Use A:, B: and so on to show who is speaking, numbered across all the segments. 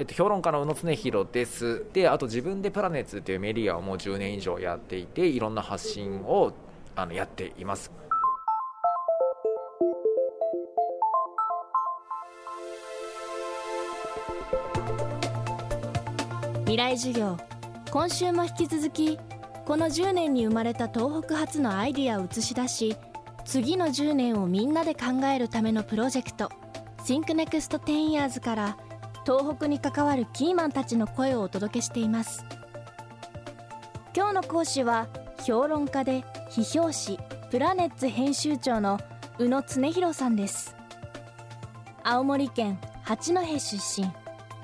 A: えっと、評論家の宇野恒弘です。で、あと自分でプラネッツっていうメディアをもう10年以上やっていて、いろんな発信をあのやっています。
B: 未来授業今週も引き続きこの10年に生まれた東北発のアイディアを映し出し次の10年をみんなで考えるためのプロジェクト ThinkNext10 Years から東北に関わるキーマンたちの声をお届けしています。今日の講師は評論家で批評誌プラネッツ編集長の宇野恒弘さんです。青森県八戸出身。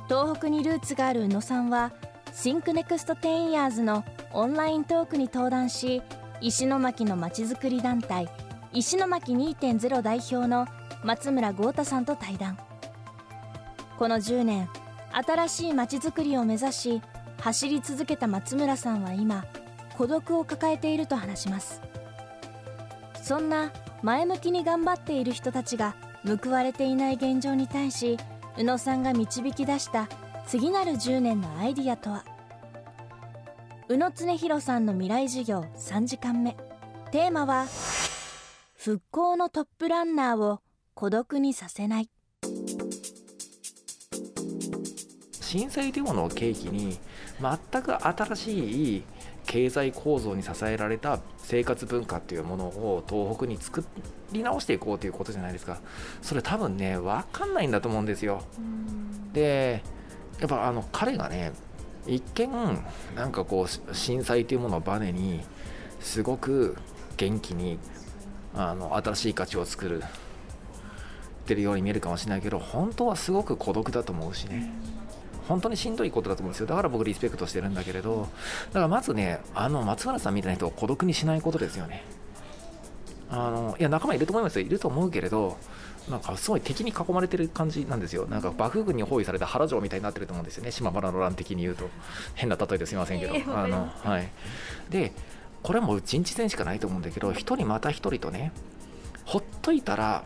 B: 東北にルーツがある宇野さんは ThinkNext10 Years のオンライントークに登壇し石巻のまちづくり団体石巻2.0代表の松村豪太さんと対談。この10年新しいまちづくりを目指し走り続けた松村さんは今孤独を抱えていると話します。そんな前向きに頑張っている人たちが報われていない現状に対し宇野さんが導き出した次なる10年のアイディアとは？宇野恒弘さんの未来授業3時間目。テーマは復興のトップランナーを孤独にさせない。
A: 震災というものを契機に全く新しい経済構造に支えられた生活文化っていうものを東北に作り直していこうということじゃないですか。それ多分ね分かんないんだと思うんですよ。でやっぱあの彼がね一見なんかこう震災というものをバネにすごく元気にあの新しい価値を作るってるように見えるかもしれないけど本当はすごく孤独だと思うしね。本当にしんどいことだと思うんですよだから僕リスペクトしてるんだけれどだからまずねあの松村さんみたいな人を孤独にしないことですよねあのいや仲間いると思いますよいると思うけれどなんかすごい敵に囲まれてる感じなんですよ。なんか幕府軍に包囲された原城みたいになってると思うんですよね。島原の乱的に言うと。変な例えですみませんけど。えー、あのはい。で、これはもう人知戦しかないと思うんだけど、一人また一人とね、ほっといたら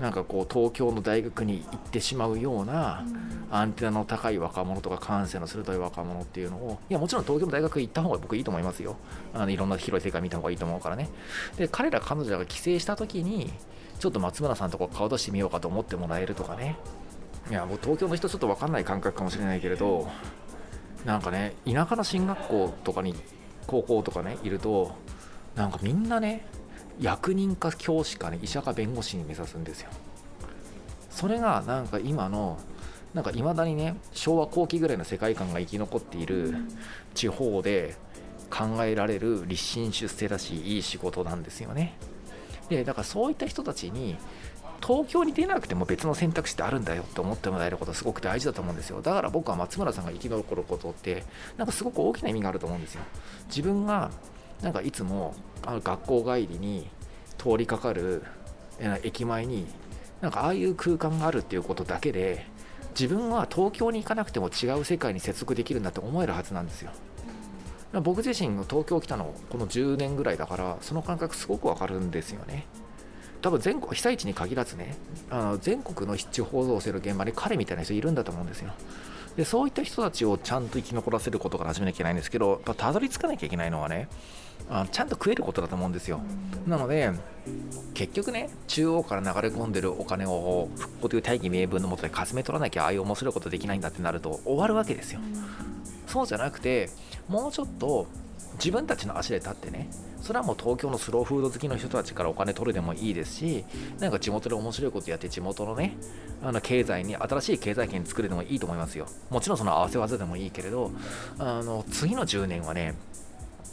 A: なんかこう東京の大学に行ってしまうようなアンテナの高い若者とか感性の鋭い若者っていうのをいやもちろん東京の大学行った方が僕いいと思いますよ。あのいろんな広い世界見た方がいいと思うからね。で彼ら彼女らが帰省した時にちょっと松村さんとこ顔出してみようかと思ってもらえるとかね。いやもう東京の人ちょっと分かんない感覚かもしれないけれどなんかね田舎の進学校とかに高校とかねいるとなんかみんなね役人か教師かね医者か弁護士に目指すんですよ。それがなんか今のなんかいまだにね昭和後期ぐらいの世界観が生き残っている地方で考えられる立身出世だしいい仕事なんですよね。でだからそういった人たちに東京に出なくても別の選択肢ってあるんだよって思ってもらえることすごく大事だと思うんですよ。だから僕は松村さんが生き残ることってなんかすごく大きな意味があると思うんですよ。自分がなんかいつもあの学校帰りに通りかかる駅前になんかああいう空間があるっていうことだけで自分は東京に行かなくても違う世界に接続できるんだって思えるはずなんですよ。僕自身の東京来たのこの10年ぐらいだからその感覚すごくわかるんですよね。多分全国被災地に限らずねあの全国の地方造成の現場に彼みたいな人いるんだと思うんですよ。でそういった人たちをちゃんと生き残らせることから始めなきゃいけないんですけどやっぱたどり着かなきゃいけないのはねあちゃんと食えることだと思うんですよ。なので結局ね中央から流れ込んでるお金を復興という大義名分のもとでかすめ取らなきゃああいう面白いことできないんだってなると終わるわけですよ。そうじゃなくてもうちょっと自分たちの足で立ってねそれはもう東京のスローフード好きの人たちからお金取るでもいいですしなんか地元で面白いことやって地元のねあの経済に新しい経済圏作るでもいいと思いますよ。もちろんその合わせ技でもいいけれどあの次の10年はね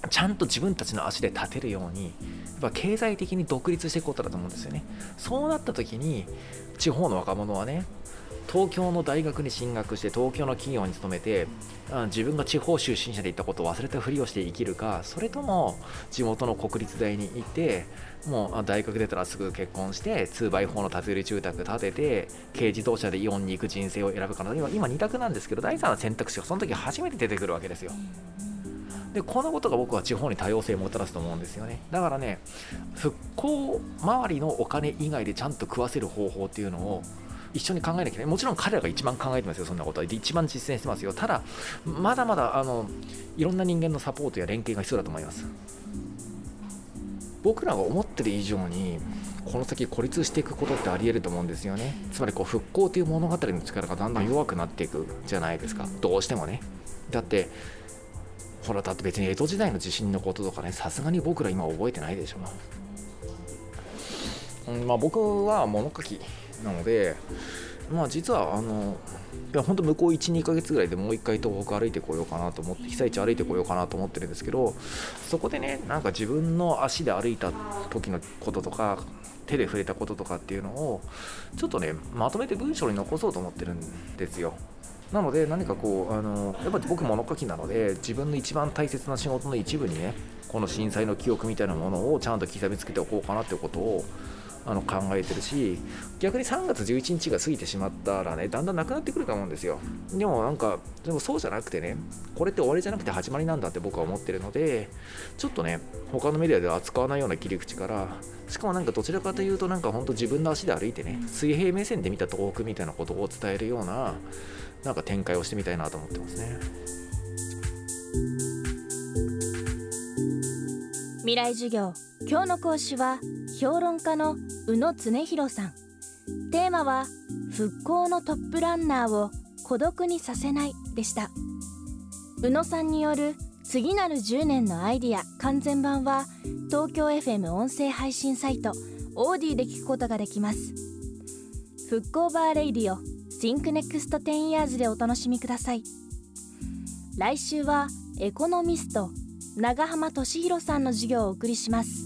A: ちゃんと自分たちの足で立てるようにやっぱ経済的に独立していくことだと思うんですよね。そうなった時に地方の若者はね東京の大学に進学して東京の企業に勤めて自分が地方出身者で行ったことを忘れたふりをして生きるかそれとも地元の国立大に行ってもう大学出たらすぐ結婚して 2x4 の建て売り住宅建てて軽自動車でイオンに行く人生を選ぶかの今今2択なんですけど第3の選択肢がその時初めて出てくるわけですよ。でこのことが僕は地方に多様性をもたらすと思うんですよね。だからね復興周りのお金以外でちゃんと食わせる方法っていうのを一緒に考えなきゃいけないもちろん彼らが一番考えてますよそんなことは。一番実践してますよ。ただまだまだあのいろんな人間のサポートや連携が必要だと思います。僕らが思ってる以上にこの先孤立していくことってありえると思うんですよね。つまりこう復興という物語の力がだんだん弱くなっていくじゃないですか。どうしてもね。だってほらだって別に江戸時代の地震のこととかねさすがに僕ら今覚えてないでしょ、うんまあ、僕は物書きなのでまあ実はあのいや本当向こう12ヶ月ぐらいでもう一回東北歩いてこようかなと思って被災地歩いてこようかなと思ってるんですけどそこでねなんか自分の足で歩いた時のこととか手で触れたこととかっていうのをちょっとねまとめて文章に残そうと思ってるんですよ。なので何かこうあのやっぱり僕物書きなので自分の一番大切な仕事の一部にねこの震災の記憶みたいなものをちゃんと刻みつけておこうかなってことをあの考えてるし逆に3月11日が過ぎてしまったらねだんだんなくなってくると思うんですよ。でもなんかでもそうじゃなくてねこれって終わりじゃなくて始まりなんだって僕は思ってるのでちょっとね他のメディアでは扱わないような切り口からしかもなんかどちらかというとなんかほんと自分の足で歩いてね水平目線で見た東北みたいなことを伝えるようななんか展開をしてみたいなと思ってますね。
B: 未来授業今日の講師は評論家の宇野恒弘さん。テーマは復興のトップランナーを孤独にさせないでした。宇野さんによる次なる10年のアイディア完全版は東京 FM 音声配信サイトオーディで聞くことができます。復興バーレイディオ Think Next 10 Years でお楽しみください。来週はエコノミスト長浜俊弘さんの授業をお送りします。